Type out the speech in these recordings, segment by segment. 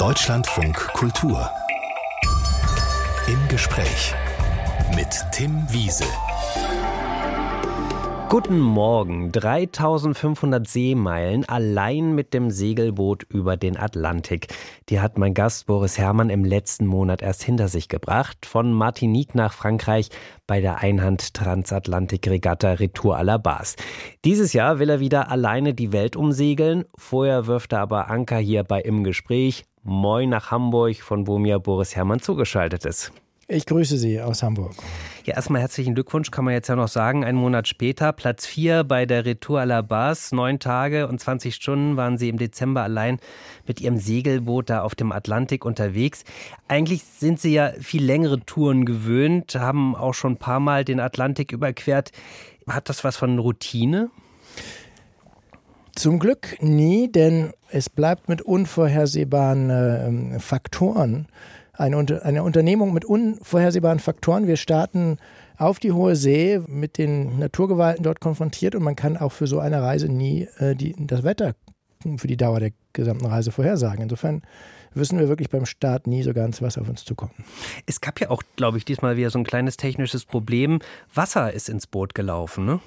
Deutschlandfunk Kultur. Im Gespräch mit Tim Wiese. Guten Morgen. 3500 Seemeilen allein mit dem Segelboot über den Atlantik. Die hat mein Gast Boris Herrmann im letzten Monat erst hinter sich gebracht. Von Martinique nach Frankreich bei der Einhand-Transatlantik-Regatta Retour à la Base. Dieses Jahr will er wieder alleine die Welt umsegeln. Vorher wirft er aber Anker hier bei Im Gespräch. Moin nach Hamburg, von wo mir Boris Herrmann zugeschaltet ist. Ich grüße Sie aus Hamburg. Ja, erstmal herzlichen Glückwunsch, kann man jetzt ja noch sagen. Einen Monat später, Platz 4 bei der Retour à la Base. Neun Tage und 20 Stunden waren Sie im Dezember allein mit Ihrem Segelboot da auf dem Atlantik unterwegs. Eigentlich sind Sie ja viel längere Touren gewöhnt, haben auch schon ein paar Mal den Atlantik überquert. Hat das was von Routine? Zum Glück nie, denn es bleibt mit unvorhersehbaren äh, Faktoren eine, eine Unternehmung mit unvorhersehbaren Faktoren. Wir starten auf die hohe See mit den Naturgewalten dort konfrontiert und man kann auch für so eine Reise nie äh, die, das Wetter für die Dauer der gesamten Reise vorhersagen. Insofern wissen wir wirklich beim Start nie so ganz, was auf uns zukommt. Es gab ja auch, glaube ich, diesmal wieder so ein kleines technisches Problem. Wasser ist ins Boot gelaufen, ne?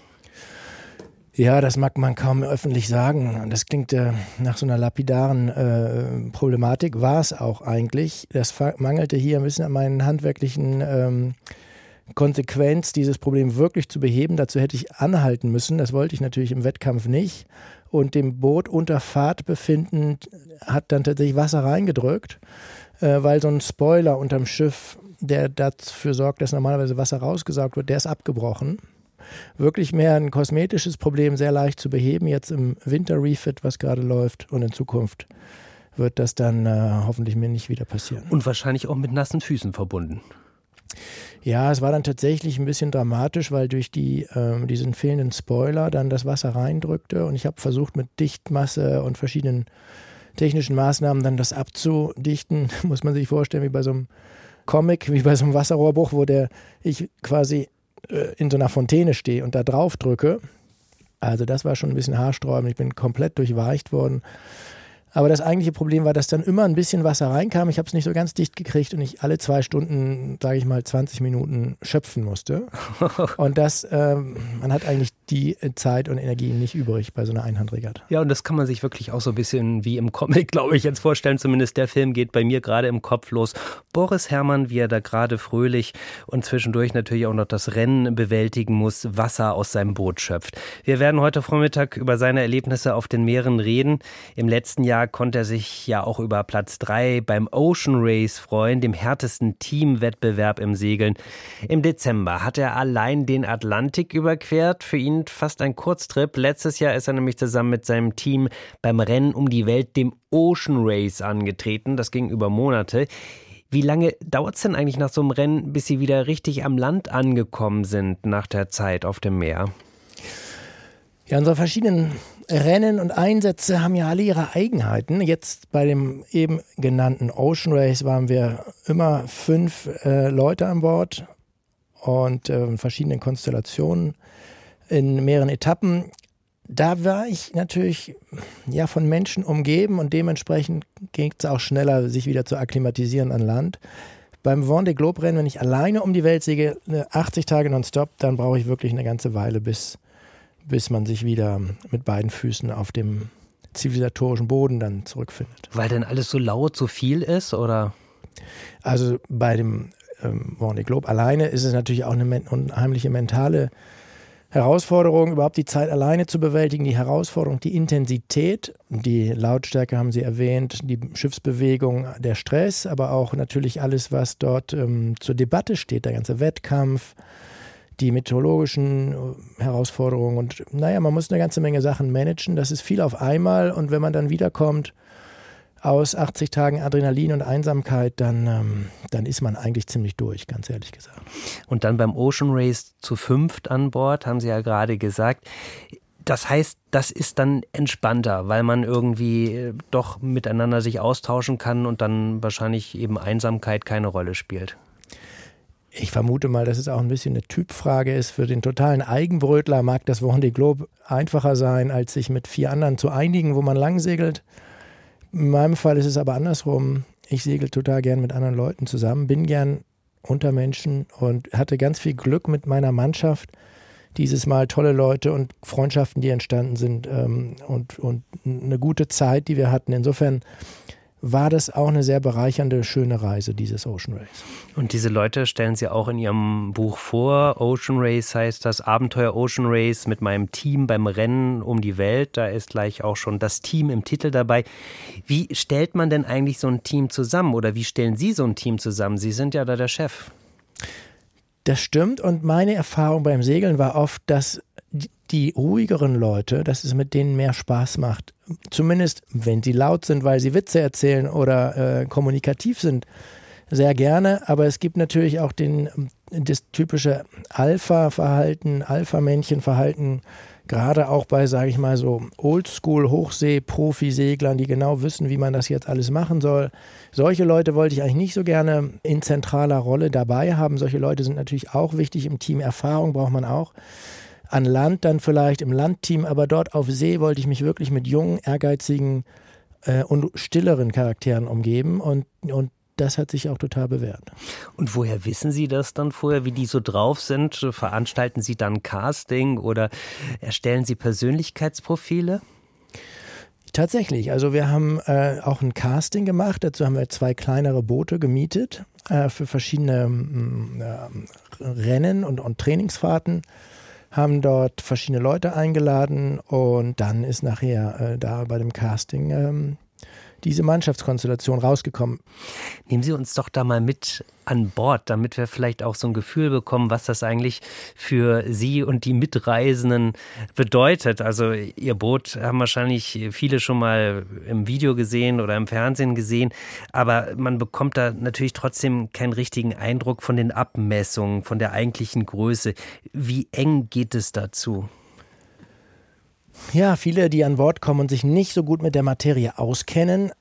Ja, das mag man kaum öffentlich sagen. Das klingt äh, nach so einer lapidaren äh, Problematik, war es auch eigentlich. Das mangelte hier ein bisschen an meinen handwerklichen ähm, Konsequenz, dieses Problem wirklich zu beheben. Dazu hätte ich anhalten müssen. Das wollte ich natürlich im Wettkampf nicht. Und dem Boot unter Fahrt befindend hat dann tatsächlich Wasser reingedrückt, äh, weil so ein Spoiler unterm Schiff, der dafür sorgt, dass normalerweise Wasser rausgesaugt wird, der ist abgebrochen wirklich mehr ein kosmetisches Problem, sehr leicht zu beheben, jetzt im Winter-Refit, was gerade läuft und in Zukunft wird das dann äh, hoffentlich mir nicht wieder passieren. Und wahrscheinlich auch mit nassen Füßen verbunden. Ja, es war dann tatsächlich ein bisschen dramatisch, weil durch die, äh, diesen fehlenden Spoiler dann das Wasser reindrückte und ich habe versucht mit Dichtmasse und verschiedenen technischen Maßnahmen dann das abzudichten, muss man sich vorstellen, wie bei so einem Comic, wie bei so einem Wasserrohrbruch, wo der ich quasi äh, in so einer Fontäne stehe und da drauf drücke. Also das war schon ein bisschen haarsträubend. Ich bin komplett durchweicht worden. Aber das eigentliche Problem war, dass dann immer ein bisschen Wasser reinkam. Ich habe es nicht so ganz dicht gekriegt und ich alle zwei Stunden, sage ich mal, 20 Minuten schöpfen musste. und das, ähm, man hat eigentlich die Zeit und Energie nicht übrig bei so einer Einhandregatta. Ja, und das kann man sich wirklich auch so ein bisschen wie im Comic, glaube ich, jetzt vorstellen. Zumindest der Film geht bei mir gerade im Kopf los. Boris Herrmann, wie er da gerade fröhlich und zwischendurch natürlich auch noch das Rennen bewältigen muss, Wasser aus seinem Boot schöpft. Wir werden heute Vormittag über seine Erlebnisse auf den Meeren reden. Im letzten Jahr konnte er sich ja auch über Platz 3 beim Ocean Race freuen, dem härtesten Teamwettbewerb im Segeln. Im Dezember hat er allein den Atlantik überquert. Für ihn fast ein Kurztrip. Letztes Jahr ist er nämlich zusammen mit seinem Team beim Rennen um die Welt, dem Ocean Race, angetreten. Das ging über Monate. Wie lange dauert es denn eigentlich nach so einem Rennen, bis Sie wieder richtig am Land angekommen sind nach der Zeit auf dem Meer? Ja, unsere verschiedenen Rennen und Einsätze haben ja alle ihre Eigenheiten. Jetzt bei dem eben genannten Ocean Race waren wir immer fünf äh, Leute an Bord und äh, verschiedenen Konstellationen in mehreren Etappen. Da war ich natürlich ja von Menschen umgeben und dementsprechend ging es auch schneller, sich wieder zu akklimatisieren an Land. Beim Vendée Globe Rennen, wenn ich alleine um die Welt sehe, 80 Tage nonstop, dann brauche ich wirklich eine ganze Weile, bis bis man sich wieder mit beiden Füßen auf dem zivilisatorischen Boden dann zurückfindet. Weil denn alles so laut, so viel ist, oder? Also bei dem ähm, Vendée Globe alleine ist es natürlich auch eine unheimliche mentale Herausforderung, überhaupt die Zeit alleine zu bewältigen, die Herausforderung, die Intensität, die Lautstärke haben Sie erwähnt, die Schiffsbewegung, der Stress, aber auch natürlich alles, was dort ähm, zur Debatte steht, der ganze Wettkampf, die meteorologischen äh, Herausforderungen und naja, man muss eine ganze Menge Sachen managen. Das ist viel auf einmal und wenn man dann wiederkommt aus 80 Tagen Adrenalin und Einsamkeit, dann, ähm, dann ist man eigentlich ziemlich durch, ganz ehrlich gesagt. Und dann beim Ocean Race zu fünft an Bord, haben Sie ja gerade gesagt. Das heißt, das ist dann entspannter, weil man irgendwie äh, doch miteinander sich austauschen kann und dann wahrscheinlich eben Einsamkeit keine Rolle spielt. Ich vermute mal, dass es auch ein bisschen eine Typfrage ist. Für den totalen Eigenbrötler mag das Vendée Globe einfacher sein, als sich mit vier anderen zu einigen, wo man langsegelt. In meinem Fall ist es aber andersrum. Ich segel total gern mit anderen Leuten zusammen, bin gern unter Menschen und hatte ganz viel Glück mit meiner Mannschaft. Dieses Mal tolle Leute und Freundschaften, die entstanden sind ähm, und, und eine gute Zeit, die wir hatten. Insofern war das auch eine sehr bereichernde, schöne Reise, dieses Ocean Race. Und diese Leute stellen Sie auch in Ihrem Buch vor. Ocean Race heißt das Abenteuer Ocean Race mit meinem Team beim Rennen um die Welt. Da ist gleich auch schon das Team im Titel dabei. Wie stellt man denn eigentlich so ein Team zusammen oder wie stellen Sie so ein Team zusammen? Sie sind ja da der Chef. Das stimmt und meine Erfahrung beim Segeln war oft, dass die ruhigeren Leute, dass es mit denen mehr Spaß macht. Zumindest, wenn sie laut sind, weil sie Witze erzählen oder äh, kommunikativ sind, sehr gerne. Aber es gibt natürlich auch den, das typische Alpha-Verhalten, Alpha-Männchen-Verhalten, gerade auch bei, sage ich mal, so Oldschool-Hochsee-Profiseglern, die genau wissen, wie man das jetzt alles machen soll. Solche Leute wollte ich eigentlich nicht so gerne in zentraler Rolle dabei haben. Solche Leute sind natürlich auch wichtig im Team. Erfahrung braucht man auch an Land dann vielleicht im Landteam, aber dort auf See wollte ich mich wirklich mit jungen, ehrgeizigen äh, und stilleren Charakteren umgeben und, und das hat sich auch total bewährt. Und woher wissen Sie das dann vorher, wie die so drauf sind? Veranstalten Sie dann Casting oder erstellen Sie Persönlichkeitsprofile? Tatsächlich. Also wir haben äh, auch ein Casting gemacht. Dazu haben wir zwei kleinere Boote gemietet äh, für verschiedene mm, äh, Rennen und, und Trainingsfahrten haben dort verschiedene Leute eingeladen und dann ist nachher äh, da bei dem Casting ähm, diese Mannschaftskonstellation rausgekommen. Nehmen Sie uns doch da mal mit an Bord, damit wir vielleicht auch so ein Gefühl bekommen, was das eigentlich für Sie und die Mitreisenden bedeutet. Also Ihr Boot haben wahrscheinlich viele schon mal im Video gesehen oder im Fernsehen gesehen, aber man bekommt da natürlich trotzdem keinen richtigen Eindruck von den Abmessungen, von der eigentlichen Größe. Wie eng geht es dazu? Ja, viele, die an Bord kommen und sich nicht so gut mit der Materie auskennen,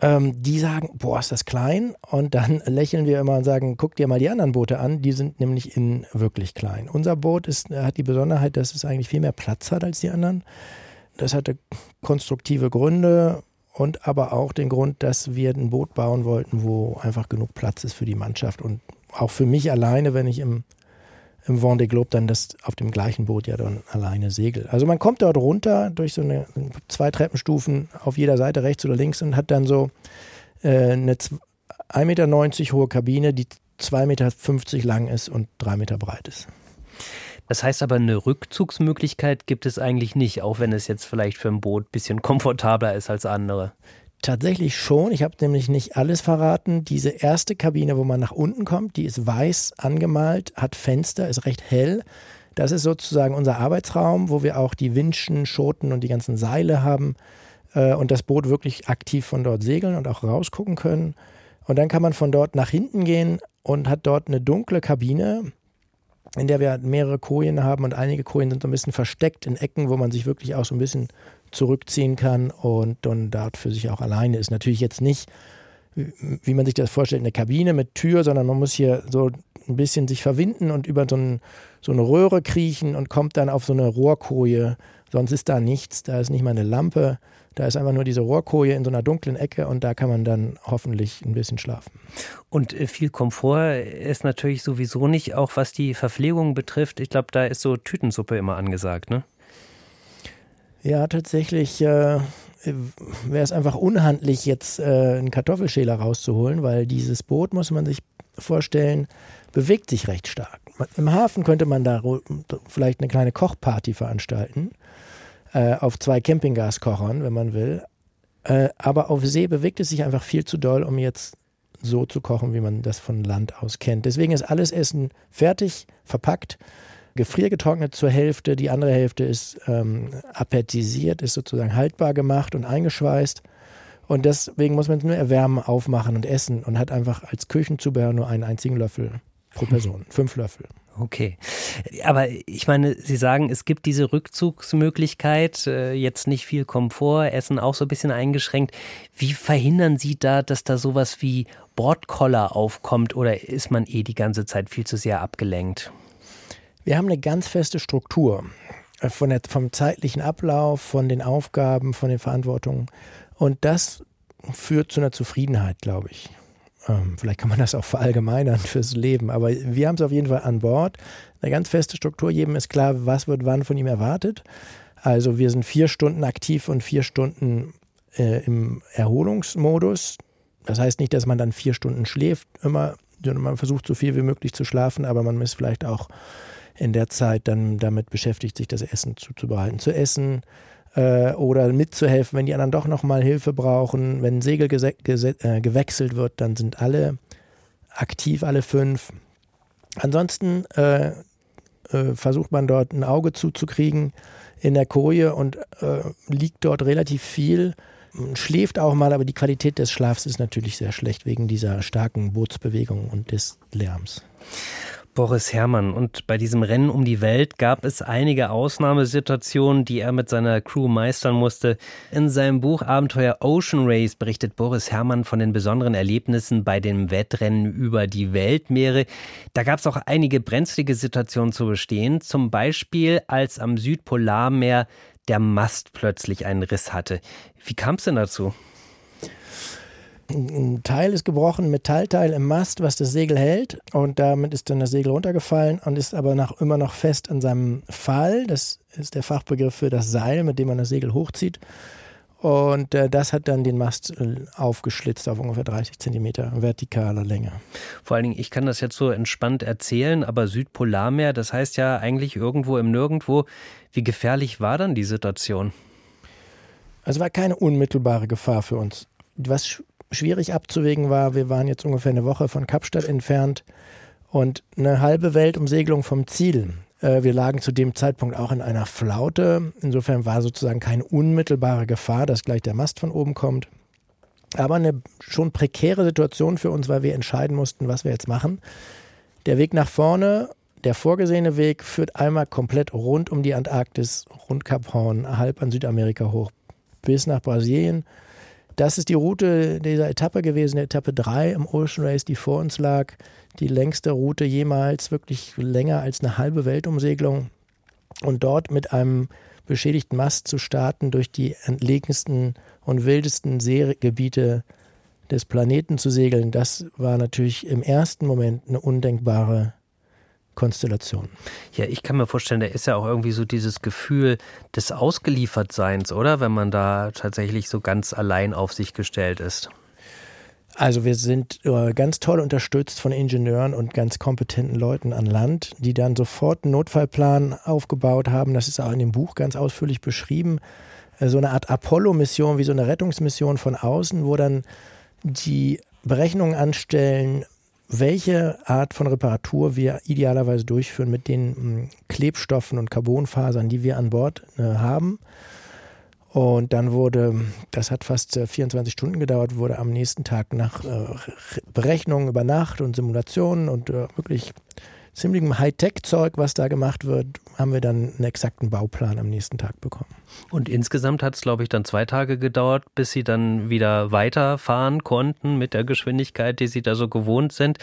ähm, die sagen, boah, ist das klein. Und dann lächeln wir immer und sagen, guck dir mal die anderen Boote an, die sind nämlich in wirklich klein. Unser Boot ist, hat die Besonderheit, dass es eigentlich viel mehr Platz hat als die anderen. Das hatte konstruktive Gründe und aber auch den Grund, dass wir ein Boot bauen wollten, wo einfach genug Platz ist für die Mannschaft und auch für mich alleine, wenn ich im im Vendée Globe dann das auf dem gleichen Boot ja dann alleine segelt. Also man kommt dort runter durch so eine zwei Treppenstufen auf jeder Seite rechts oder links und hat dann so äh, eine 1,90 Meter hohe Kabine, die 2,50 Meter lang ist und 3 Meter breit ist. Das heißt aber, eine Rückzugsmöglichkeit gibt es eigentlich nicht, auch wenn es jetzt vielleicht für ein Boot ein bisschen komfortabler ist als andere. Tatsächlich schon. Ich habe nämlich nicht alles verraten. Diese erste Kabine, wo man nach unten kommt, die ist weiß angemalt, hat Fenster, ist recht hell. Das ist sozusagen unser Arbeitsraum, wo wir auch die Winschen, Schoten und die ganzen Seile haben äh, und das Boot wirklich aktiv von dort segeln und auch rausgucken können. Und dann kann man von dort nach hinten gehen und hat dort eine dunkle Kabine, in der wir mehrere Kojen haben und einige Kojen sind so ein bisschen versteckt in Ecken, wo man sich wirklich auch so ein bisschen zurückziehen kann und dann dort für sich auch alleine ist. Natürlich jetzt nicht, wie man sich das vorstellt, eine Kabine mit Tür, sondern man muss hier so ein bisschen sich verwinden und über so, ein, so eine Röhre kriechen und kommt dann auf so eine Rohrkoje. Sonst ist da nichts, da ist nicht mal eine Lampe, da ist einfach nur diese Rohrkoje in so einer dunklen Ecke und da kann man dann hoffentlich ein bisschen schlafen. Und äh, viel Komfort ist natürlich sowieso nicht, auch was die Verpflegung betrifft. Ich glaube, da ist so Tütensuppe immer angesagt, ne? Ja, tatsächlich äh, wäre es einfach unhandlich, jetzt äh, einen Kartoffelschäler rauszuholen, weil dieses Boot, muss man sich vorstellen, bewegt sich recht stark. Im Hafen könnte man da vielleicht eine kleine Kochparty veranstalten, äh, auf zwei Campinggaskochern, wenn man will. Äh, aber auf See bewegt es sich einfach viel zu doll, um jetzt so zu kochen, wie man das von Land aus kennt. Deswegen ist alles Essen fertig, verpackt gefriergetrocknet zur Hälfte, die andere Hälfte ist ähm, appetisiert, ist sozusagen haltbar gemacht und eingeschweißt. Und deswegen muss man es nur erwärmen, aufmachen und essen und hat einfach als Küchenzubehör nur einen einzigen Löffel pro Person, fünf Löffel. Okay. Aber ich meine, Sie sagen, es gibt diese Rückzugsmöglichkeit, äh, jetzt nicht viel Komfort, Essen auch so ein bisschen eingeschränkt. Wie verhindern Sie da, dass da sowas wie Bordkoller aufkommt oder ist man eh die ganze Zeit viel zu sehr abgelenkt? Wir haben eine ganz feste Struktur äh, von der, vom zeitlichen Ablauf, von den Aufgaben, von den Verantwortungen. Und das führt zu einer Zufriedenheit, glaube ich. Ähm, vielleicht kann man das auch verallgemeinern fürs Leben, aber wir haben es auf jeden Fall an Bord. Eine ganz feste Struktur, jedem ist klar, was wird wann von ihm erwartet. Also wir sind vier Stunden aktiv und vier Stunden äh, im Erholungsmodus. Das heißt nicht, dass man dann vier Stunden schläft, immer, sondern man versucht so viel wie möglich zu schlafen, aber man ist vielleicht auch in der Zeit dann damit beschäftigt, sich das Essen zuzubereiten, zu essen äh, oder mitzuhelfen, wenn die anderen doch nochmal Hilfe brauchen. Wenn ein Segel äh, gewechselt wird, dann sind alle aktiv, alle fünf. Ansonsten äh, äh versucht man dort ein Auge zuzukriegen in der Koje und äh, liegt dort relativ viel. Schläft auch mal, aber die Qualität des Schlafs ist natürlich sehr schlecht wegen dieser starken Bootsbewegung und des Lärms. Boris Herrmann. Und bei diesem Rennen um die Welt gab es einige Ausnahmesituationen, die er mit seiner Crew meistern musste. In seinem Buch Abenteuer Ocean Race berichtet Boris Herrmann von den besonderen Erlebnissen bei dem Wettrennen über die Weltmeere. Da gab es auch einige brenzlige Situationen zu bestehen. Zum Beispiel, als am Südpolarmeer der Mast plötzlich einen Riss hatte. Wie kam es denn dazu? Ein Teil ist gebrochen, ein Metallteil im Mast, was das Segel hält. Und damit ist dann das Segel runtergefallen und ist aber nach, immer noch fest an seinem Pfahl. Das ist der Fachbegriff für das Seil, mit dem man das Segel hochzieht. Und äh, das hat dann den Mast äh, aufgeschlitzt auf ungefähr 30 Zentimeter vertikaler Länge. Vor allen Dingen, ich kann das jetzt so entspannt erzählen, aber Südpolarmeer, das heißt ja eigentlich irgendwo im Nirgendwo. Wie gefährlich war dann die Situation? Also war keine unmittelbare Gefahr für uns. Was schwierig abzuwägen war, wir waren jetzt ungefähr eine Woche von Kapstadt entfernt und eine halbe Weltumsegelung vom Ziel. Äh, wir lagen zu dem Zeitpunkt auch in einer Flaute. Insofern war sozusagen keine unmittelbare Gefahr, dass gleich der Mast von oben kommt. Aber eine schon prekäre Situation für uns, weil wir entscheiden mussten, was wir jetzt machen. Der Weg nach vorne, der vorgesehene Weg, führt einmal komplett rund um die Antarktis, rund Kap Horn, halb an Südamerika hoch, bis nach Brasilien das ist die Route dieser Etappe gewesen, Etappe 3 im Ocean Race, die vor uns lag. Die längste Route jemals, wirklich länger als eine halbe Weltumsegelung. Und dort mit einem beschädigten Mast zu starten, durch die entlegensten und wildesten Seegebiete des Planeten zu segeln, das war natürlich im ersten Moment eine undenkbare Konstellation. Ja, ich kann mir vorstellen, da ist ja auch irgendwie so dieses Gefühl des Ausgeliefertseins, oder? Wenn man da tatsächlich so ganz allein auf sich gestellt ist. Also wir sind äh, ganz toll unterstützt von Ingenieuren und ganz kompetenten Leuten an Land, die dann sofort einen Notfallplan aufgebaut haben. Das ist auch in dem Buch ganz ausführlich beschrieben. Äh, so eine Art Apollo-Mission, wie so eine Rettungsmission von außen, wo dann die Berechnungen anstellen, welche Art von Reparatur wir idealerweise durchführen mit den hm, Klebstoffen und Carbonfasern, die wir an Bord äh, haben. Und dann wurde, das hat fast 24 äh, Stunden gedauert, wurde am nächsten Tag nach äh, Berechnungen über Nacht und Simulationen und wirklich ziemlichem Hightech-Zeug, was da gemacht wird, haben wir dann einen exakten Bauplan am nächsten Tag bekommen. Und insgesamt hat es, glaube ich, dann zwei Tage gedauert, bis Sie dann wieder weiterfahren konnten mit der Geschwindigkeit, die Sie da so gewohnt sind.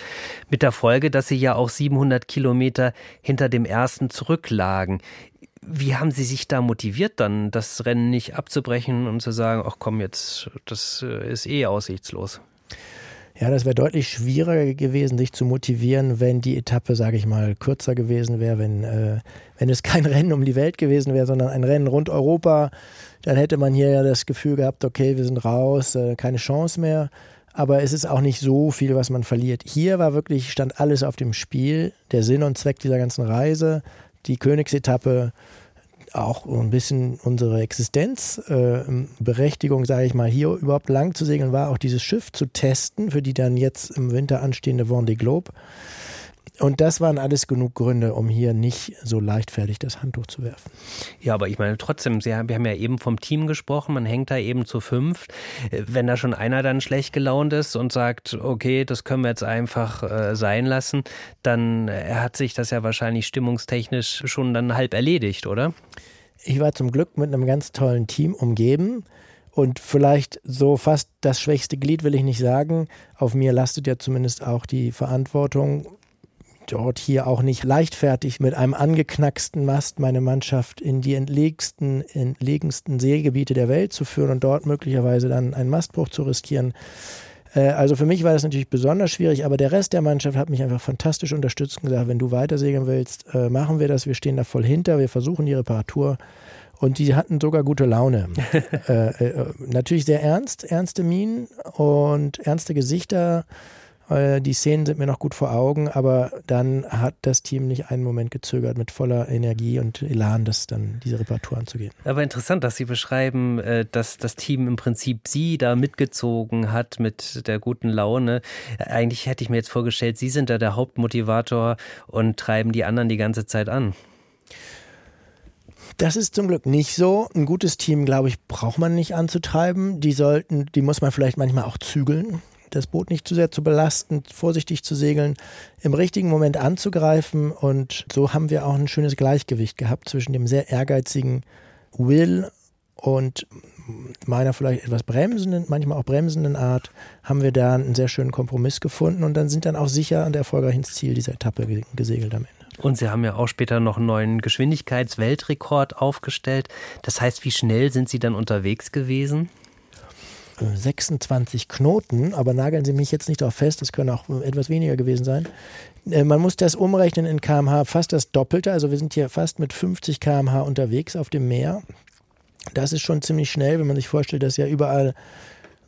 Mit der Folge, dass Sie ja auch 700 Kilometer hinter dem ersten zurücklagen. Wie haben Sie sich da motiviert, dann das Rennen nicht abzubrechen und zu sagen, ach komm, jetzt, das äh, ist eh aussichtslos? Ja, das wäre deutlich schwieriger gewesen, sich zu motivieren, wenn die Etappe, sage ich mal, kürzer gewesen wäre, wenn, äh, wenn es kein Rennen um die Welt gewesen wäre, sondern ein Rennen rund Europa. Dann hätte man hier ja das Gefühl gehabt, okay, wir sind raus, äh, keine Chance mehr. Aber es ist auch nicht so viel, was man verliert. Hier war wirklich, stand alles auf dem Spiel. Der Sinn und Zweck dieser ganzen Reise, die Königsetappe, auch ein bisschen unsere Existenzberechtigung, äh, sage ich mal, hier überhaupt lang zu segeln, war auch dieses Schiff zu testen für die dann jetzt im Winter anstehende Vendée Globe. Und das waren alles genug Gründe, um hier nicht so leichtfertig das Handtuch zu werfen. Ja, aber ich meine trotzdem, Sie haben, wir haben ja eben vom Team gesprochen, man hängt da eben zu fünf. Wenn da schon einer dann schlecht gelaunt ist und sagt, okay, das können wir jetzt einfach äh, sein lassen, dann äh, hat sich das ja wahrscheinlich stimmungstechnisch schon dann halb erledigt, oder? Ich war zum Glück mit einem ganz tollen Team umgeben. Und vielleicht so fast das schwächste Glied will ich nicht sagen. Auf mir lastet ja zumindest auch die Verantwortung, dort hier auch nicht leichtfertig mit einem angeknacksten Mast meine Mannschaft in die entlegensten, entlegensten Seegebiete der Welt zu führen und dort möglicherweise dann einen Mastbruch zu riskieren. Äh, also für mich war das natürlich besonders schwierig, aber der Rest der Mannschaft hat mich einfach fantastisch unterstützt und gesagt, wenn du weiter segeln willst, äh, machen wir das, wir stehen da voll hinter, wir versuchen die Reparatur. Und die hatten sogar gute Laune. äh, äh, natürlich sehr ernst, ernste Minen und ernste Gesichter. Äh, die Szenen sind mir noch gut vor Augen, aber dann hat das Team nicht einen Moment gezögert, mit voller Energie und Elan das dann diese Reparatur anzugehen. Aber interessant, dass Sie beschreiben, äh, dass das Team im Prinzip Sie da mitgezogen hat mit der guten Laune. Eigentlich hätte ich mir jetzt vorgestellt, Sie sind da der Hauptmotivator und treiben die anderen die ganze Zeit an. Das ist zum Glück nicht so. Ein gutes Team, glaube ich, braucht man nicht anzutreiben. Die sollten, die muss man vielleicht manchmal auch zügeln das Boot nicht zu sehr zu belasten, vorsichtig zu segeln, im richtigen Moment anzugreifen. Und so haben wir auch ein schönes Gleichgewicht gehabt zwischen dem sehr ehrgeizigen Will und meiner vielleicht etwas bremsenden, manchmal auch bremsenden Art, haben wir da einen sehr schönen Kompromiss gefunden und dann sind dann auch sicher und erfolgreich ins Ziel dieser Etappe gesegelt am Ende. Und Sie haben ja auch später noch einen neuen Geschwindigkeitsweltrekord aufgestellt. Das heißt, wie schnell sind Sie dann unterwegs gewesen? 26 Knoten, aber nageln Sie mich jetzt nicht darauf fest, das können auch etwas weniger gewesen sein. Äh, man muss das umrechnen in kmh, fast das Doppelte. Also wir sind hier fast mit 50 kmh unterwegs auf dem Meer. Das ist schon ziemlich schnell, wenn man sich vorstellt, dass ja überall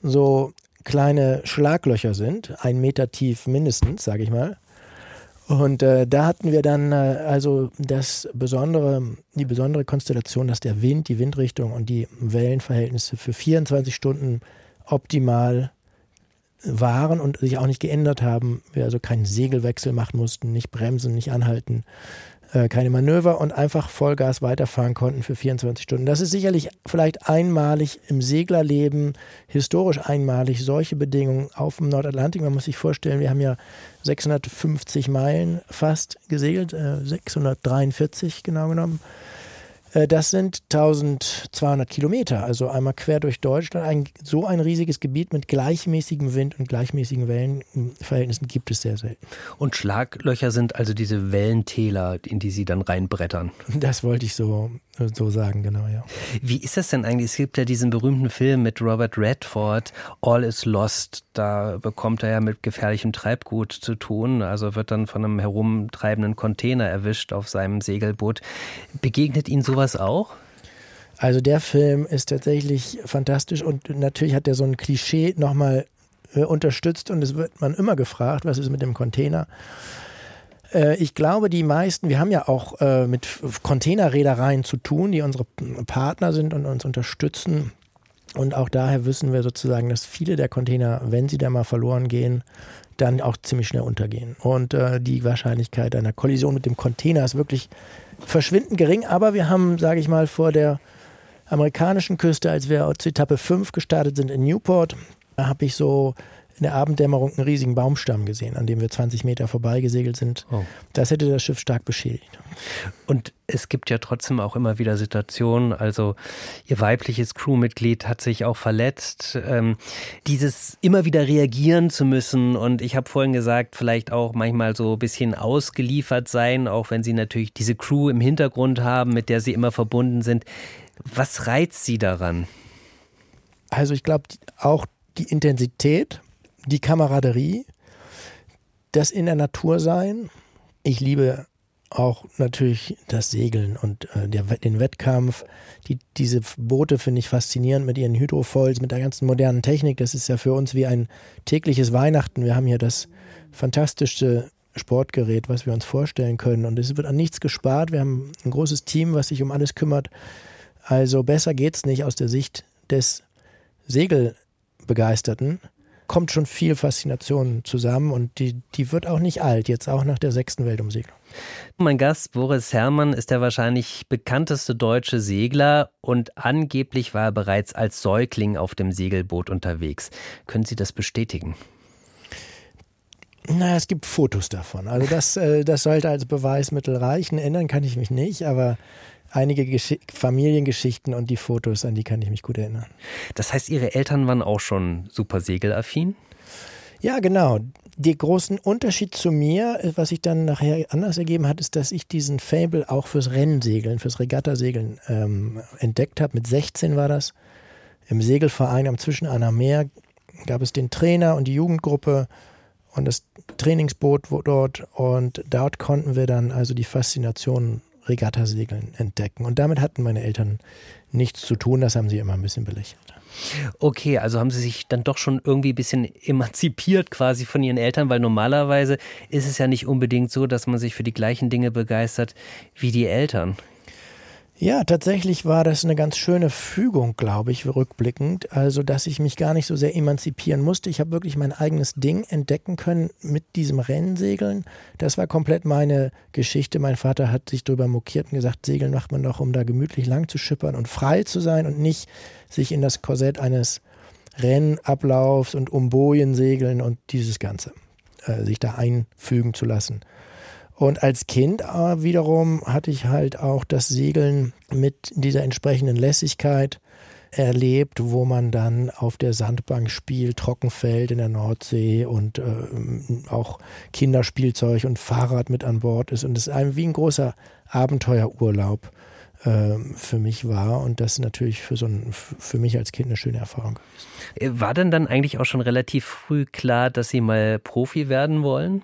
so kleine Schlaglöcher sind, ein Meter tief mindestens, sage ich mal. Und äh, da hatten wir dann äh, also das besondere, die besondere Konstellation, dass der Wind, die Windrichtung und die Wellenverhältnisse für 24 Stunden optimal waren und sich auch nicht geändert haben. Wir also keinen Segelwechsel machen mussten, nicht bremsen, nicht anhalten, äh, keine Manöver und einfach Vollgas weiterfahren konnten für 24 Stunden. Das ist sicherlich vielleicht einmalig im Seglerleben, historisch einmalig, solche Bedingungen auf dem Nordatlantik. Man muss sich vorstellen, wir haben ja 650 Meilen fast gesegelt, äh, 643 genau genommen. Äh, das sind 1200 Kilometer, also einmal quer durch Deutschland. Ein, so ein riesiges Gebiet mit gleichmäßigem Wind und gleichmäßigen Wellenverhältnissen gibt es sehr selten. Und Schlaglöcher sind also diese Wellentäler, in die Sie dann reinbrettern. Das wollte ich so, so sagen, genau, ja. Wie ist das denn eigentlich? Es gibt ja diesen berühmten Film mit Robert Redford, All is Lost. Da bekommt er ja mit gefährlichem Treibgut zu tun, also wird dann von einem herumtreibenden Container erwischt auf seinem Segelboot. Begegnet Ihnen sowas sowas auch? Also der Film ist tatsächlich fantastisch und natürlich hat er so ein Klischee nochmal äh, unterstützt und es wird man immer gefragt, was ist mit dem Container? Äh, ich glaube, die meisten, wir haben ja auch äh, mit Containerreedereien zu tun, die unsere Partner sind und uns unterstützen. Und auch daher wissen wir sozusagen, dass viele der Container, wenn sie da mal verloren gehen, dann auch ziemlich schnell untergehen. Und äh, die Wahrscheinlichkeit einer Kollision mit dem Container ist wirklich verschwindend gering. Aber wir haben, sage ich mal, vor der amerikanischen Küste, als wir zur Etappe 5 gestartet sind in Newport, da habe ich so in der Abenddämmerung einen riesigen Baumstamm gesehen, an dem wir 20 Meter vorbeigesegelt sind. Oh. Das hätte das Schiff stark beschädigt. Und es gibt ja trotzdem auch immer wieder Situationen, also Ihr weibliches Crewmitglied hat sich auch verletzt. Ähm, dieses immer wieder reagieren zu müssen und ich habe vorhin gesagt, vielleicht auch manchmal so ein bisschen ausgeliefert sein, auch wenn Sie natürlich diese Crew im Hintergrund haben, mit der Sie immer verbunden sind. Was reizt Sie daran? Also ich glaube auch die Intensität, die Kameraderie, das in der Natur sein. Ich liebe auch natürlich das Segeln und äh, der, den Wettkampf. Die, diese Boote finde ich faszinierend mit ihren Hydrofoils, mit der ganzen modernen Technik. Das ist ja für uns wie ein tägliches Weihnachten. Wir haben hier das fantastischste Sportgerät, was wir uns vorstellen können. Und es wird an nichts gespart. Wir haben ein großes Team, was sich um alles kümmert. Also besser geht es nicht aus der Sicht des Segelbegeisterten kommt schon viel Faszination zusammen und die, die wird auch nicht alt, jetzt auch nach der sechsten Weltumsegelung. Mein Gast Boris Herrmann ist der wahrscheinlich bekannteste deutsche Segler und angeblich war er bereits als Säugling auf dem Segelboot unterwegs. Können Sie das bestätigen? Na, es gibt Fotos davon. Also das, äh, das sollte als Beweismittel reichen. Ändern kann ich mich nicht, aber einige Gesch Familiengeschichten und die Fotos, an die kann ich mich gut erinnern. Das heißt, Ihre Eltern waren auch schon super segelaffin? Ja, genau. der großen Unterschied zu mir, was sich dann nachher anders ergeben hat, ist, dass ich diesen Fable auch fürs Rennsegeln, fürs Regattasegeln ähm, entdeckt habe. Mit 16 war das. Im Segelverein am Zwischenaner Meer gab es den Trainer und die Jugendgruppe und das Trainingsboot dort. Und dort konnten wir dann also die Faszination Regattasegeln entdecken. Und damit hatten meine Eltern nichts zu tun. Das haben sie immer ein bisschen belächelt. Okay, also haben Sie sich dann doch schon irgendwie ein bisschen emanzipiert quasi von Ihren Eltern, weil normalerweise ist es ja nicht unbedingt so, dass man sich für die gleichen Dinge begeistert wie die Eltern. Ja, tatsächlich war das eine ganz schöne Fügung, glaube ich, rückblickend. Also, dass ich mich gar nicht so sehr emanzipieren musste. Ich habe wirklich mein eigenes Ding entdecken können mit diesem Rennsegeln. Das war komplett meine Geschichte. Mein Vater hat sich darüber mokiert und gesagt, Segeln macht man doch, um da gemütlich lang zu schippern und frei zu sein und nicht sich in das Korsett eines Rennablaufs und um Bojen segeln und dieses Ganze, äh, sich da einfügen zu lassen. Und als Kind äh, wiederum hatte ich halt auch das Segeln mit dieser entsprechenden Lässigkeit erlebt, wo man dann auf der Sandbank spielt, Trockenfeld in der Nordsee und äh, auch Kinderspielzeug und Fahrrad mit an Bord ist. Und es ist wie ein großer Abenteuerurlaub äh, für mich war und das natürlich für so ein, für mich als Kind eine schöne Erfahrung gewesen. War denn dann eigentlich auch schon relativ früh klar, dass Sie mal Profi werden wollen?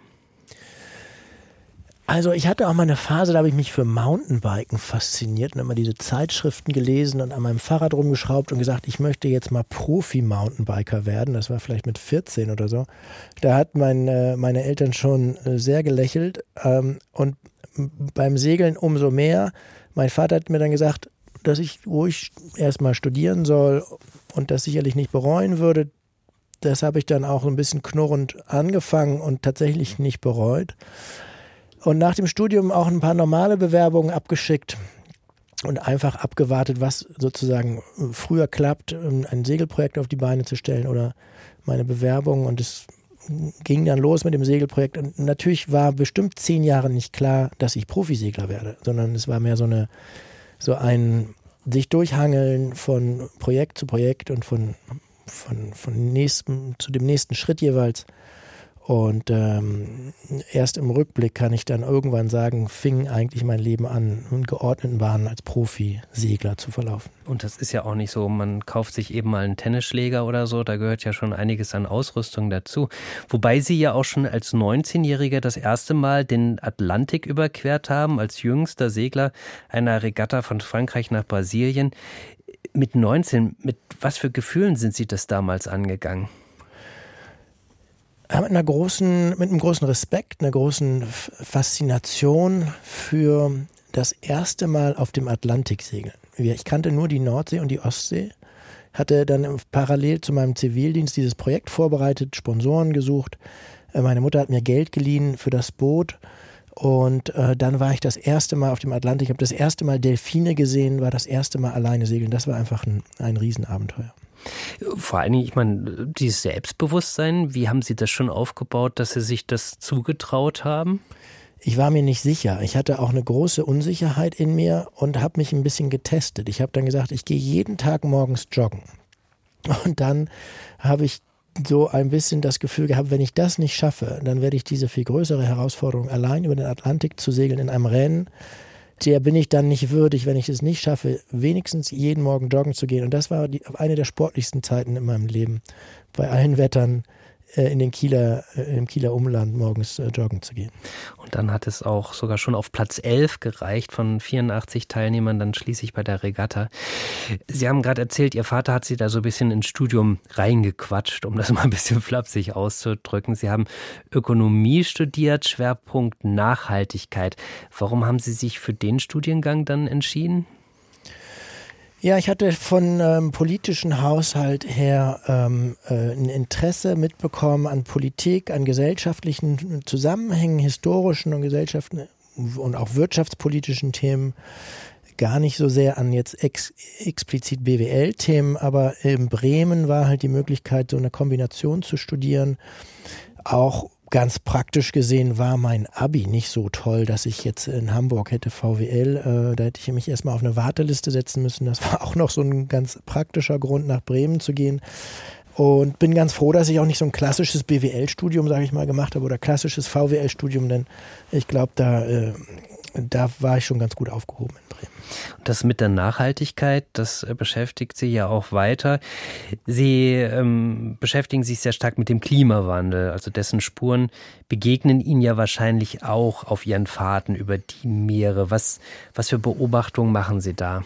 Also ich hatte auch mal eine Phase, da habe ich mich für Mountainbiken fasziniert und immer diese Zeitschriften gelesen und an meinem Fahrrad rumgeschraubt und gesagt, ich möchte jetzt mal Profi-Mountainbiker werden. Das war vielleicht mit 14 oder so. Da hat mein, äh, meine Eltern schon äh, sehr gelächelt ähm, und beim Segeln umso mehr. Mein Vater hat mir dann gesagt, dass ich ruhig erstmal studieren soll und das sicherlich nicht bereuen würde. Das habe ich dann auch ein bisschen knurrend angefangen und tatsächlich nicht bereut. Und nach dem Studium auch ein paar normale Bewerbungen abgeschickt und einfach abgewartet, was sozusagen früher klappt, ein Segelprojekt auf die Beine zu stellen oder meine Bewerbung. Und es ging dann los mit dem Segelprojekt. Und natürlich war bestimmt zehn Jahre nicht klar, dass ich Profisegler werde, sondern es war mehr so eine, so ein sich durchhangeln von Projekt zu Projekt und von, von, von nächsten, zu dem nächsten Schritt jeweils. Und ähm, erst im Rückblick kann ich dann irgendwann sagen, fing eigentlich mein Leben an, in geordneten Bahnen als Profi-Segler zu verlaufen. Und das ist ja auch nicht so, man kauft sich eben mal einen Tennisschläger oder so, da gehört ja schon einiges an Ausrüstung dazu. Wobei Sie ja auch schon als 19-Jähriger das erste Mal den Atlantik überquert haben, als jüngster Segler einer Regatta von Frankreich nach Brasilien. Mit 19, mit was für Gefühlen sind Sie das damals angegangen? Mit einer großen, mit einem großen Respekt, einer großen Faszination für das erste Mal auf dem Atlantik segeln. Ich kannte nur die Nordsee und die Ostsee, hatte dann parallel zu meinem Zivildienst dieses Projekt vorbereitet, Sponsoren gesucht. Äh, meine Mutter hat mir Geld geliehen für das Boot. Und äh, dann war ich das erste Mal auf dem Atlantik, habe das erste Mal Delfine gesehen, war das erste Mal alleine segeln. Das war einfach ein, ein Riesenabenteuer. Vor allen Dingen, ich meine, dieses Selbstbewusstsein, wie haben Sie das schon aufgebaut, dass Sie sich das zugetraut haben? Ich war mir nicht sicher. Ich hatte auch eine große Unsicherheit in mir und habe mich ein bisschen getestet. Ich habe dann gesagt, ich gehe jeden Tag morgens joggen. Und dann habe ich so ein bisschen das Gefühl gehabt, wenn ich das nicht schaffe, dann werde ich diese viel größere Herausforderung allein über den Atlantik zu segeln in einem Rennen der bin ich dann nicht würdig, wenn ich es nicht schaffe, wenigstens jeden Morgen joggen zu gehen. Und das war die, eine der sportlichsten Zeiten in meinem Leben. Bei allen Wettern in den Kieler, äh, im Kieler Umland morgens äh, joggen zu gehen. Und dann hat es auch sogar schon auf Platz 11 gereicht von 84 Teilnehmern, dann schließlich bei der Regatta. Sie haben gerade erzählt, Ihr Vater hat Sie da so ein bisschen ins Studium reingequatscht, um das mal ein bisschen flapsig auszudrücken. Sie haben Ökonomie studiert, Schwerpunkt Nachhaltigkeit. Warum haben Sie sich für den Studiengang dann entschieden? Ja, ich hatte von ähm, politischen Haushalt her ähm, äh, ein Interesse mitbekommen an Politik, an gesellschaftlichen Zusammenhängen, historischen und gesellschaftlichen und auch wirtschaftspolitischen Themen. Gar nicht so sehr an jetzt ex, explizit BWL-Themen, aber in Bremen war halt die Möglichkeit, so eine Kombination zu studieren. Auch ganz praktisch gesehen war mein Abi nicht so toll, dass ich jetzt in Hamburg hätte VWL, äh, da hätte ich mich erstmal auf eine Warteliste setzen müssen. Das war auch noch so ein ganz praktischer Grund, nach Bremen zu gehen. Und bin ganz froh, dass ich auch nicht so ein klassisches BWL-Studium, sage ich mal, gemacht habe oder klassisches VWL-Studium, denn ich glaube, da, äh, da war ich schon ganz gut aufgehoben in Bremen. Das mit der Nachhaltigkeit, das äh, beschäftigt Sie ja auch weiter. Sie ähm, beschäftigen sich sehr stark mit dem Klimawandel, also dessen Spuren begegnen Ihnen ja wahrscheinlich auch auf Ihren Fahrten über die Meere. Was, was für Beobachtungen machen Sie da?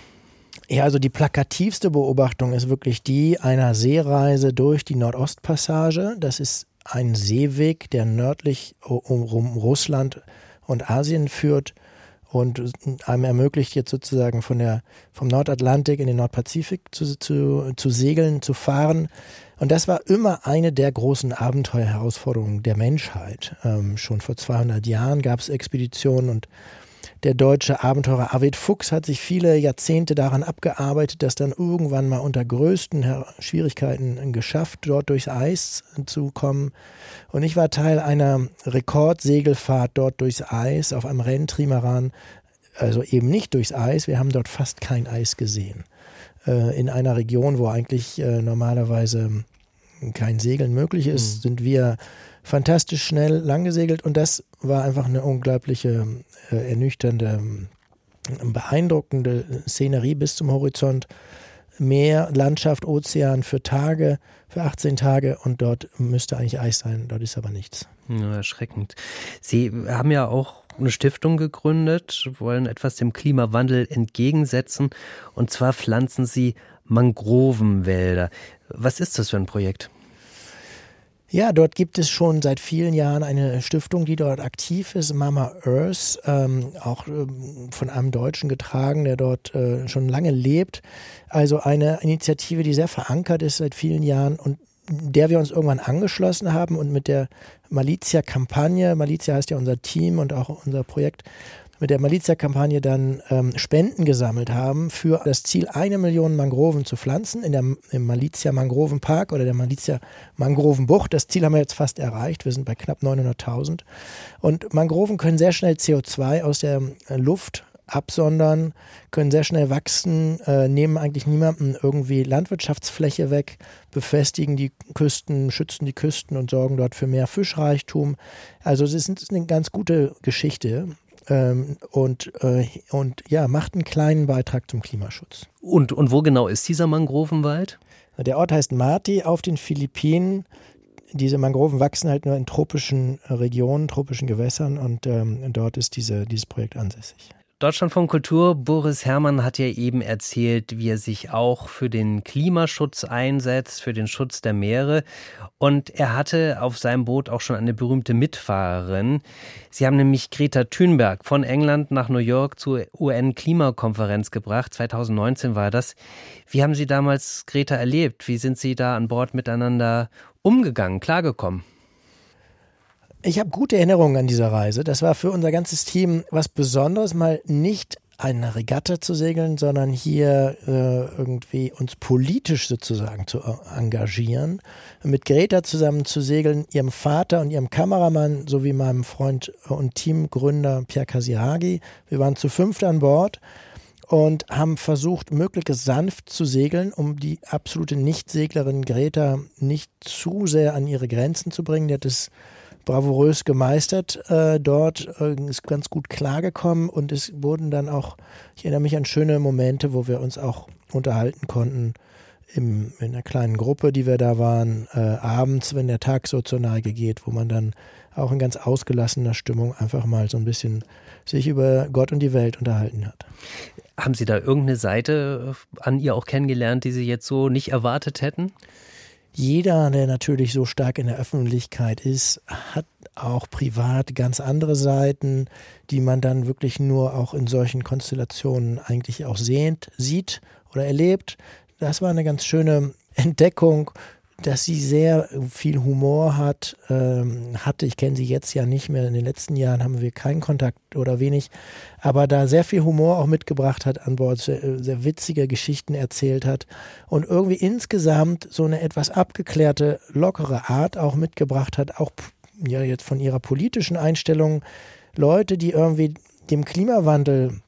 Ja, also die plakativste Beobachtung ist wirklich die einer Seereise durch die Nordostpassage. Das ist ein Seeweg, der nördlich um, um Russland und Asien führt und einem ermöglicht jetzt sozusagen von der, vom Nordatlantik in den Nordpazifik zu, zu, zu segeln, zu fahren. Und das war immer eine der großen Abenteuerherausforderungen der Menschheit. Ähm, schon vor 200 Jahren gab es Expeditionen und der deutsche Abenteurer Arvid Fuchs hat sich viele Jahrzehnte daran abgearbeitet, das dann irgendwann mal unter größten Schwierigkeiten geschafft, dort durchs Eis zu kommen. Und ich war Teil einer Rekordsegelfahrt dort durchs Eis auf einem Renntrimaran, also eben nicht durchs Eis. Wir haben dort fast kein Eis gesehen. Äh, in einer Region, wo eigentlich äh, normalerweise kein Segeln möglich ist, mhm. sind wir fantastisch schnell langgesegelt und das war einfach eine unglaubliche, äh, ernüchternde, äh, beeindruckende Szenerie bis zum Horizont. Meer, Landschaft, Ozean für Tage, für 18 Tage und dort müsste eigentlich Eis sein, dort ist aber nichts. Ja, erschreckend. Sie haben ja auch eine Stiftung gegründet, wollen etwas dem Klimawandel entgegensetzen und zwar pflanzen Sie Mangrovenwälder. Was ist das für ein Projekt? Ja, dort gibt es schon seit vielen Jahren eine Stiftung, die dort aktiv ist, Mama Earth, ähm, auch ähm, von einem Deutschen getragen, der dort äh, schon lange lebt. Also eine Initiative, die sehr verankert ist seit vielen Jahren und der wir uns irgendwann angeschlossen haben und mit der Malizia-Kampagne, Malizia heißt ja unser Team und auch unser Projekt, mit der Malizia-Kampagne dann ähm, Spenden gesammelt haben für das Ziel, eine Million Mangroven zu pflanzen in der, im Malizia Mangrovenpark oder der Malizia Mangrovenbucht. Das Ziel haben wir jetzt fast erreicht. Wir sind bei knapp 900.000. Und Mangroven können sehr schnell CO2 aus der äh, Luft absondern, können sehr schnell wachsen, äh, nehmen eigentlich niemandem irgendwie Landwirtschaftsfläche weg, befestigen die Küsten, schützen die Küsten und sorgen dort für mehr Fischreichtum. Also es ist eine ganz gute Geschichte ähm, und, äh, und ja, macht einen kleinen Beitrag zum Klimaschutz. Und, und wo genau ist dieser Mangrovenwald? Der Ort heißt Mati auf den Philippinen. Diese Mangroven wachsen halt nur in tropischen Regionen, tropischen Gewässern und ähm, dort ist diese, dieses Projekt ansässig. Deutschlandfunk Kultur, Boris Herrmann hat ja eben erzählt, wie er sich auch für den Klimaschutz einsetzt, für den Schutz der Meere. Und er hatte auf seinem Boot auch schon eine berühmte Mitfahrerin. Sie haben nämlich Greta Thunberg von England nach New York zur UN-Klimakonferenz gebracht. 2019 war das. Wie haben Sie damals Greta erlebt? Wie sind Sie da an Bord miteinander umgegangen, klargekommen? Ich habe gute Erinnerungen an diese Reise. Das war für unser ganzes Team was Besonderes, mal nicht eine Regatta zu segeln, sondern hier äh, irgendwie uns politisch sozusagen zu äh, engagieren, mit Greta zusammen zu segeln, ihrem Vater und ihrem Kameramann sowie meinem Freund und Teamgründer Pierre Casiraghi. Wir waren zu fünft an Bord und haben versucht, möglichst sanft zu segeln, um die absolute Nichtseglerin Greta nicht zu sehr an ihre Grenzen zu bringen. Die hat es bravourös gemeistert äh, dort, äh, ist ganz gut klargekommen und es wurden dann auch, ich erinnere mich an schöne Momente, wo wir uns auch unterhalten konnten im, in einer kleinen Gruppe, die wir da waren, äh, abends, wenn der Tag so zur Neige geht, wo man dann auch in ganz ausgelassener Stimmung einfach mal so ein bisschen sich über Gott und die Welt unterhalten hat. Haben Sie da irgendeine Seite an ihr auch kennengelernt, die Sie jetzt so nicht erwartet hätten? Jeder, der natürlich so stark in der Öffentlichkeit ist, hat auch privat ganz andere Seiten, die man dann wirklich nur auch in solchen Konstellationen eigentlich auch sehnt, sieht oder erlebt. Das war eine ganz schöne Entdeckung dass sie sehr viel Humor hat, ähm, hatte. Ich kenne sie jetzt ja nicht mehr. In den letzten Jahren haben wir keinen Kontakt oder wenig, aber da sehr viel Humor auch mitgebracht hat an Bord, sehr, sehr witzige Geschichten erzählt hat und irgendwie insgesamt so eine etwas abgeklärte, lockere Art auch mitgebracht hat, auch ja jetzt von ihrer politischen Einstellung Leute, die irgendwie dem Klimawandel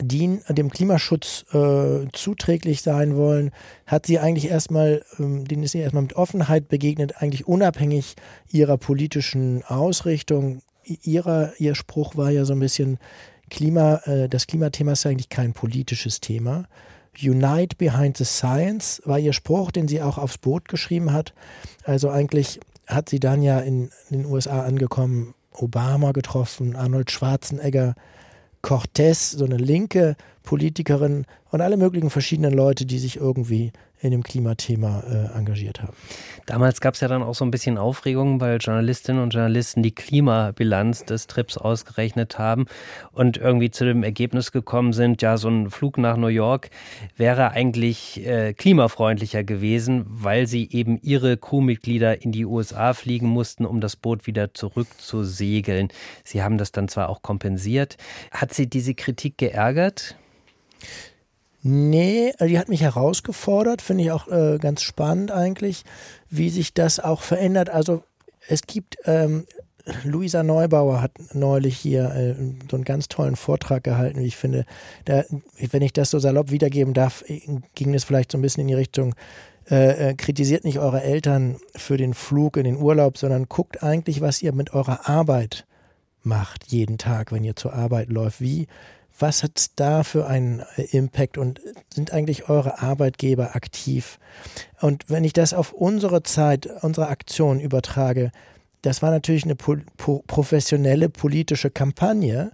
die dem Klimaschutz äh, zuträglich sein wollen, hat sie eigentlich erstmal, ähm, denen ist sie erstmal mit Offenheit begegnet, eigentlich unabhängig ihrer politischen Ausrichtung. Ihrer, ihr Spruch war ja so ein bisschen, Klima, äh, das Klimathema ist eigentlich kein politisches Thema. Unite behind the science war ihr Spruch, den sie auch aufs Boot geschrieben hat. Also eigentlich hat sie dann ja in, in den USA angekommen, Obama getroffen, Arnold Schwarzenegger, Cortez, so eine linke Politikerin und alle möglichen verschiedenen Leute, die sich irgendwie in dem Klimathema äh, engagiert haben. Damals gab es ja dann auch so ein bisschen Aufregung, weil Journalistinnen und Journalisten die Klimabilanz des Trips ausgerechnet haben und irgendwie zu dem Ergebnis gekommen sind, ja, so ein Flug nach New York wäre eigentlich äh, klimafreundlicher gewesen, weil sie eben ihre Crewmitglieder in die USA fliegen mussten, um das Boot wieder zurückzusegeln. Sie haben das dann zwar auch kompensiert. Hat Sie diese Kritik geärgert? Nee, die hat mich herausgefordert, finde ich auch äh, ganz spannend eigentlich, wie sich das auch verändert. Also es gibt, ähm, Luisa Neubauer hat neulich hier äh, so einen ganz tollen Vortrag gehalten, wie ich finde. Da, wenn ich das so salopp wiedergeben darf, ging es vielleicht so ein bisschen in die Richtung, äh, äh, kritisiert nicht eure Eltern für den Flug in den Urlaub, sondern guckt eigentlich, was ihr mit eurer Arbeit macht, jeden Tag, wenn ihr zur Arbeit läuft. Wie was hat es da für einen äh, Impact und sind eigentlich eure Arbeitgeber aktiv? Und wenn ich das auf unsere Zeit, unsere Aktion übertrage, das war natürlich eine professionelle politische Kampagne,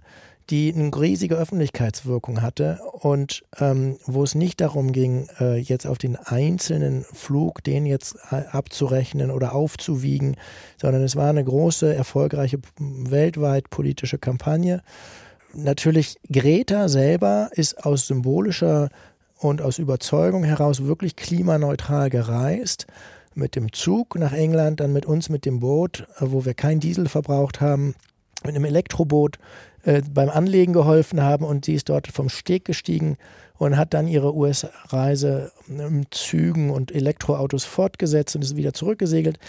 die eine riesige Öffentlichkeitswirkung hatte und ähm, wo es nicht darum ging, äh, jetzt auf den einzelnen Flug den jetzt äh, abzurechnen oder aufzuwiegen, sondern es war eine große, erfolgreiche weltweit politische Kampagne natürlich Greta selber ist aus symbolischer und aus Überzeugung heraus wirklich klimaneutral gereist. Mit dem Zug nach England, dann mit uns mit dem Boot, wo wir kein Diesel verbraucht haben, mit einem Elektroboot äh, beim Anlegen geholfen haben und sie ist dort vom Steg gestiegen und hat dann ihre US-Reise mit Zügen und Elektroautos fortgesetzt und ist wieder zurückgesegelt.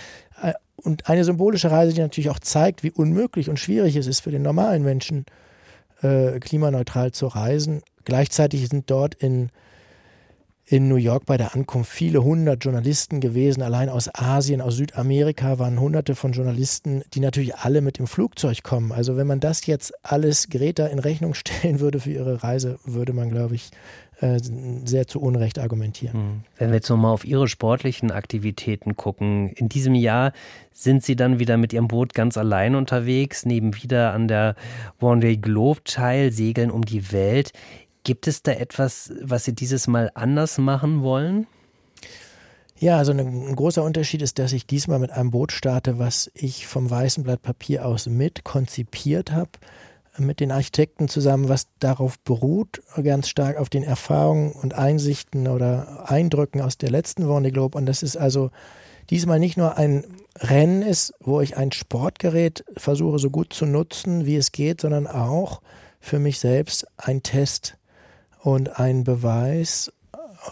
Äh, und eine symbolische Reise, die natürlich auch zeigt, wie unmöglich und schwierig es ist für den normalen Menschen, äh, klimaneutral zu reisen. Gleichzeitig sind dort in, in New York bei der Ankunft viele hundert Journalisten gewesen. Allein aus Asien, aus Südamerika waren hunderte von Journalisten, die natürlich alle mit dem Flugzeug kommen. Also wenn man das jetzt alles Greta in Rechnung stellen würde für ihre Reise, würde man, glaube ich, äh, sehr zu Unrecht argumentieren. Hm. Wenn wir jetzt nochmal auf Ihre sportlichen Aktivitäten gucken, in diesem Jahr sind Sie dann wieder mit Ihrem Boot ganz allein unterwegs, nehmen wieder an der Vendée Globe teil, segeln um die Welt. Gibt es da etwas, was Sie dieses Mal anders machen wollen? Ja, also ein, großer Unterschied ist, dass ich diesmal mit einem Boot starte, was ich vom weißen Blatt Papier aus mit konzipiert habe mit den Architekten zusammen, was darauf beruht, ganz stark auf den Erfahrungen und Einsichten oder Eindrücken aus der letzten Vendée Globe. Und das ist also diesmal nicht nur ein Rennen ist, wo ich ein Sportgerät versuche so gut zu nutzen, wie es geht, sondern auch für mich selbst ein Test und ein Beweis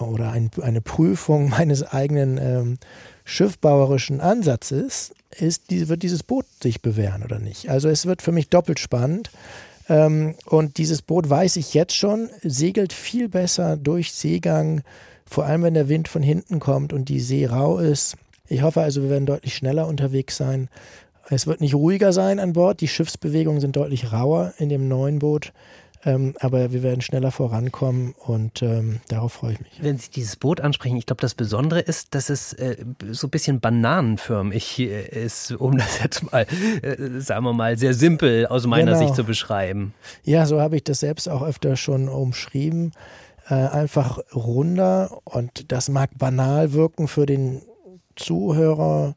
oder ein, eine Prüfung meines eigenen ähm, schiffbauerischen Ansatzes ist, wird dieses Boot sich bewähren oder nicht. Also es wird für mich doppelt spannend. Ähm, und dieses Boot, weiß ich jetzt schon, segelt viel besser durch Seegang, vor allem wenn der Wind von hinten kommt und die See rau ist. Ich hoffe also, wir werden deutlich schneller unterwegs sein. Es wird nicht ruhiger sein an Bord. Die Schiffsbewegungen sind deutlich rauer in dem neuen Boot. Ähm, aber wir werden schneller vorankommen und ähm, darauf freue ich mich. Wenn Sie dieses Boot ansprechen, ich glaube, das Besondere ist, dass es äh, so ein bisschen bananenförmig äh, ist, um das jetzt mal, äh, sagen wir mal, sehr simpel aus meiner genau. Sicht zu beschreiben. Ja, so habe ich das selbst auch öfter schon umschrieben. Äh, einfach runder und das mag banal wirken für den Zuhörer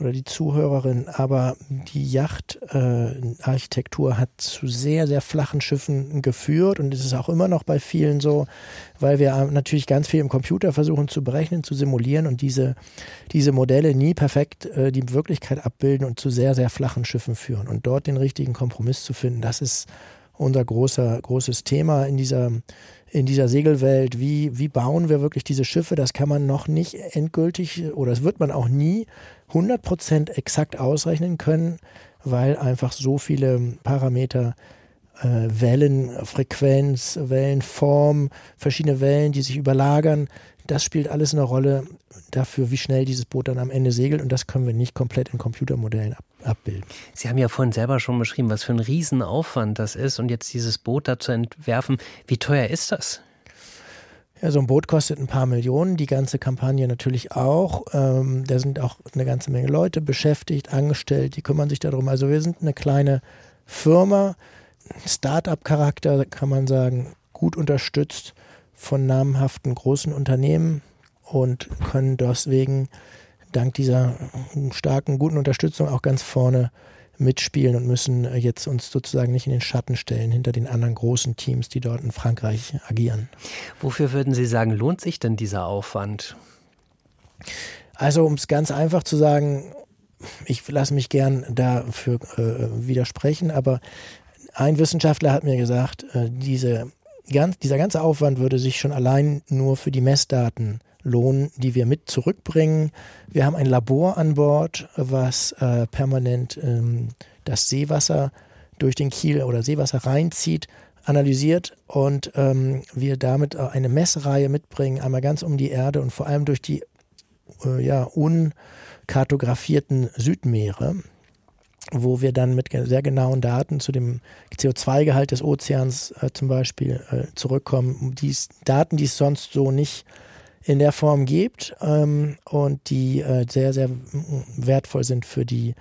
oder die Zuhörerin, aber die Yachtarchitektur äh, hat zu sehr, sehr flachen Schiffen geführt und es ist auch immer noch bei vielen so, weil wir natürlich ganz viel im Computer versuchen zu berechnen, zu simulieren und diese, diese Modelle nie perfekt äh, die Wirklichkeit abbilden und zu sehr, sehr flachen Schiffen führen. Und dort den richtigen Kompromiss zu finden, das ist unser großer, großes Thema in dieser, in dieser Segelwelt. Wie, wie bauen wir wirklich diese Schiffe? Das kann man noch nicht endgültig oder das wird man auch nie 100% exakt ausrechnen können, weil einfach so viele Parameter äh, Wellenfrequenz, Wellenform, verschiedene Wellen, die sich überlagern. Das spielt alles eine Rolle dafür, wie schnell dieses Boot dann am Ende segelt. Und das können wir nicht komplett in Computermodellen ab abbilden. Sie haben ja vorhin selber schon beschrieben, was für ein Riesenaufwand das ist. Und jetzt dieses Boot da zu entwerfen, wie teuer ist das? Ja, so ein Boot kostet ein paar Millionen, die ganze Kampagne natürlich auch. Ähm, da sind auch eine ganze Menge Leute beschäftigt, angestellt, die kümmern sich darum. Also wir sind eine kleine Firma, Start-up-Charakter kann man sagen, gut unterstützt von namhaften großen Unternehmen und können deswegen dank dieser starken, guten Unterstützung auch ganz vorne mitspielen und müssen jetzt uns sozusagen nicht in den Schatten stellen hinter den anderen großen Teams, die dort in Frankreich agieren. Wofür würden Sie sagen, lohnt sich denn dieser Aufwand? Also um es ganz einfach zu sagen, ich lasse mich gern dafür äh, widersprechen, aber ein Wissenschaftler hat mir gesagt, äh, diese, ganz, dieser ganze Aufwand würde sich schon allein nur für die Messdaten lohnen, die wir mit zurückbringen. Wir haben ein Labor an Bord, was äh, permanent ähm, das Seewasser durch den Kiel oder Seewasser reinzieht, analysiert und ähm, wir damit eine Messreihe mitbringen, einmal ganz um die Erde und vor allem durch die äh, ja, unkartografierten Südmeere wo wir dann mit sehr genauen Daten zu dem CO2-Gehalt des Ozeans äh, zum Beispiel äh, zurückkommen. Dies, Daten, die es sonst so nicht in der Form gibt ähm, und die äh, sehr, sehr wertvoll sind für die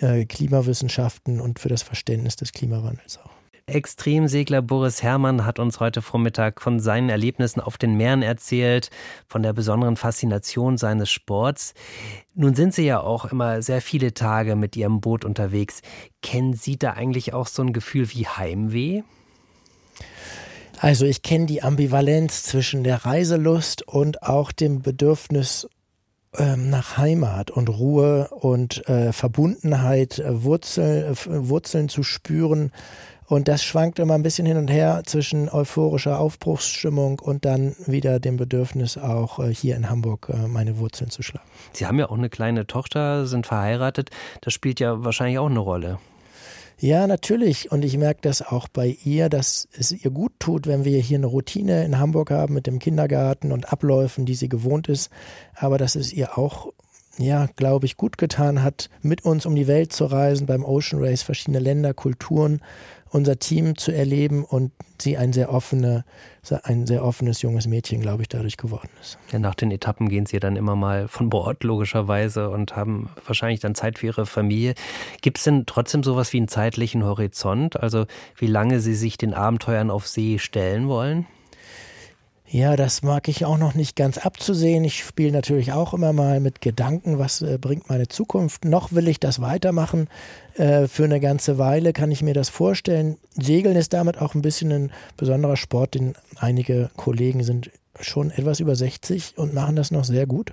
äh, Klimawissenschaften und für das Verständnis des Klimawandels auch. Extremsegler Boris Herrmann hat uns heute Vormittag von seinen Erlebnissen auf den Meeren erzählt, von der besonderen Faszination seines Sports. Nun sind Sie ja auch immer sehr viele Tage mit Ihrem Boot unterwegs. Kennen Sie da eigentlich auch so ein Gefühl wie Heimweh? Also ich kenne die Ambivalenz zwischen der Reiselust und auch dem Bedürfnis ähm, nach Heimat und Ruhe und äh, Verbundenheit, äh, Wurzel, äh, Wurzeln zu spüren und das schwankt immer ein bisschen hin und her zwischen euphorischer Aufbruchsstimmung und dann wieder dem Bedürfnis, auch äh, hier in Hamburg äh, meine Wurzeln zu schlagen. Sie haben ja auch eine kleine Tochter, sind verheiratet. Das spielt ja wahrscheinlich auch eine Rolle. Ja, natürlich. Und ich merke das auch bei ihr, dass es ihr gut tut, wenn wir hier eine Routine in Hamburg haben mit dem Kindergarten und Abläufen, die sie gewohnt ist. Aber dass es ihr auch ja, glaube ich, gut getan hat, mit uns um die Welt zu reisen, beim Ocean Race verschiedene Länder, Kulturen unser Team zu erleben und sie ein sehr offene, ein sehr offenes junges Mädchen, glaube ich, dadurch geworden ist. Ja, nach den Etappen gehen Sie dann immer mal von Bord, logischerweise, und haben wahrscheinlich dann Zeit für Ihre Familie. Gibt es denn trotzdem sowas wie einen zeitlichen Horizont? Also wie lange Sie sich den Abenteuern auf See stellen wollen? Ja, das mag ich auch noch nicht ganz abzusehen. Ich spiele natürlich auch immer mal mit Gedanken, was äh, bringt meine Zukunft. Noch will ich das weitermachen. Äh, für eine ganze Weile kann ich mir das vorstellen. Segeln ist damit auch ein bisschen ein besonderer Sport, denn einige Kollegen sind schon etwas über 60 und machen das noch sehr gut.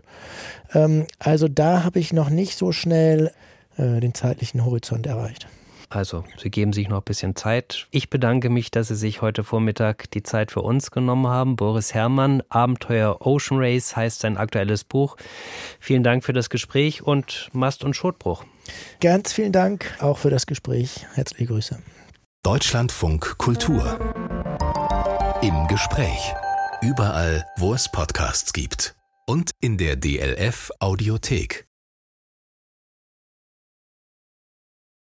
Ähm, also da habe ich noch nicht so schnell äh, den zeitlichen Horizont erreicht. Also, Sie geben sich noch ein bisschen Zeit. Ich bedanke mich, dass Sie sich heute Vormittag die Zeit für uns genommen haben. Boris Herrmann, Abenteuer Ocean Race heißt sein aktuelles Buch. Vielen Dank für das Gespräch und Mast- und Schotbruch. Ganz vielen Dank auch für das Gespräch. Herzliche Grüße. Deutschlandfunk Kultur. Im Gespräch. Überall, wo es Podcasts gibt. Und in der DLF Audiothek.